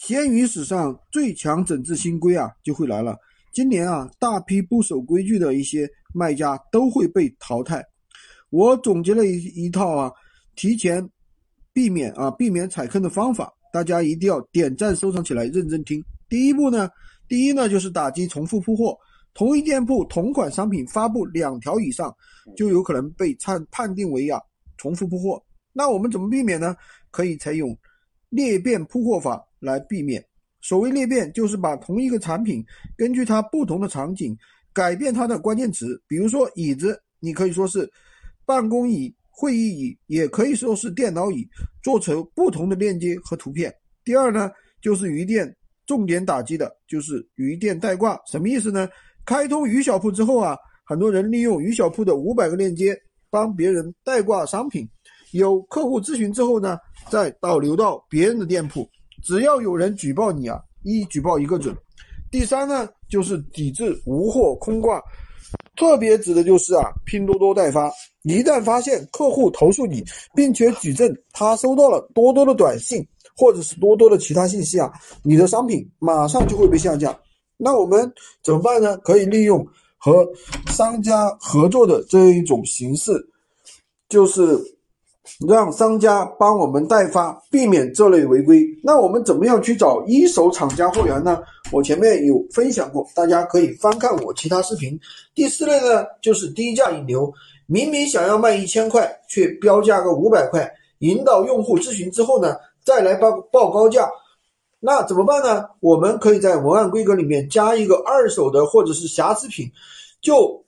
闲鱼史上最强整治新规啊，就会来了。今年啊，大批不守规矩的一些卖家都会被淘汰。我总结了一一套啊，提前避免啊，避免踩坑的方法，大家一定要点赞收藏起来，认真听。第一步呢，第一呢就是打击重复铺货，同一店铺同款商品发布两条以上，就有可能被判判定为啊重复铺货。那我们怎么避免呢？可以采用裂变铺货法。来避免，所谓裂变，就是把同一个产品根据它不同的场景改变它的关键词。比如说椅子，你可以说是办公椅、会议椅，也可以说是电脑椅，做成不同的链接和图片。第二呢，就是鱼店重点打击的就是鱼店代挂，什么意思呢？开通鱼小铺之后啊，很多人利用鱼小铺的五百个链接帮别人代挂商品，有客户咨询之后呢，再导流到别人的店铺。只要有人举报你啊，一举报一个准。第三呢，就是抵制无货空挂，特别指的就是啊，拼多多代发。一旦发现客户投诉你，并且举证他收到了多多的短信或者是多多的其他信息啊，你的商品马上就会被下架。那我们怎么办呢？可以利用和商家合作的这一种形式，就是。让商家帮我们代发，避免这类违规。那我们怎么样去找一手厂家货源呢？我前面有分享过，大家可以翻看我其他视频。第四类呢，就是低价引流，明明想要卖一千块，却标价个五百块，引导用户咨询之后呢，再来报报高价，那怎么办呢？我们可以在文案规格里面加一个二手的或者是瑕疵品，就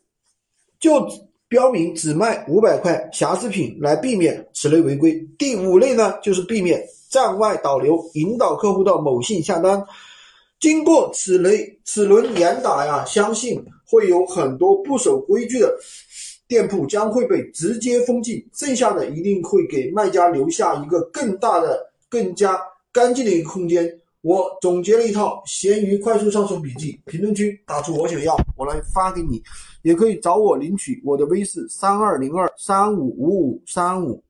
就。标明只卖五百块瑕疵品，来避免此类违规。第五类呢，就是避免站外导流，引导客户到某信下单。经过此类此轮严打呀，相信会有很多不守规矩的店铺将会被直接封禁，剩下的一定会给卖家留下一个更大的、更加干净的一个空间。我总结了一套闲鱼快速上手笔记，评论区打出我想要，我来发给你，也可以找我领取我的微信三二零二三五五五三五。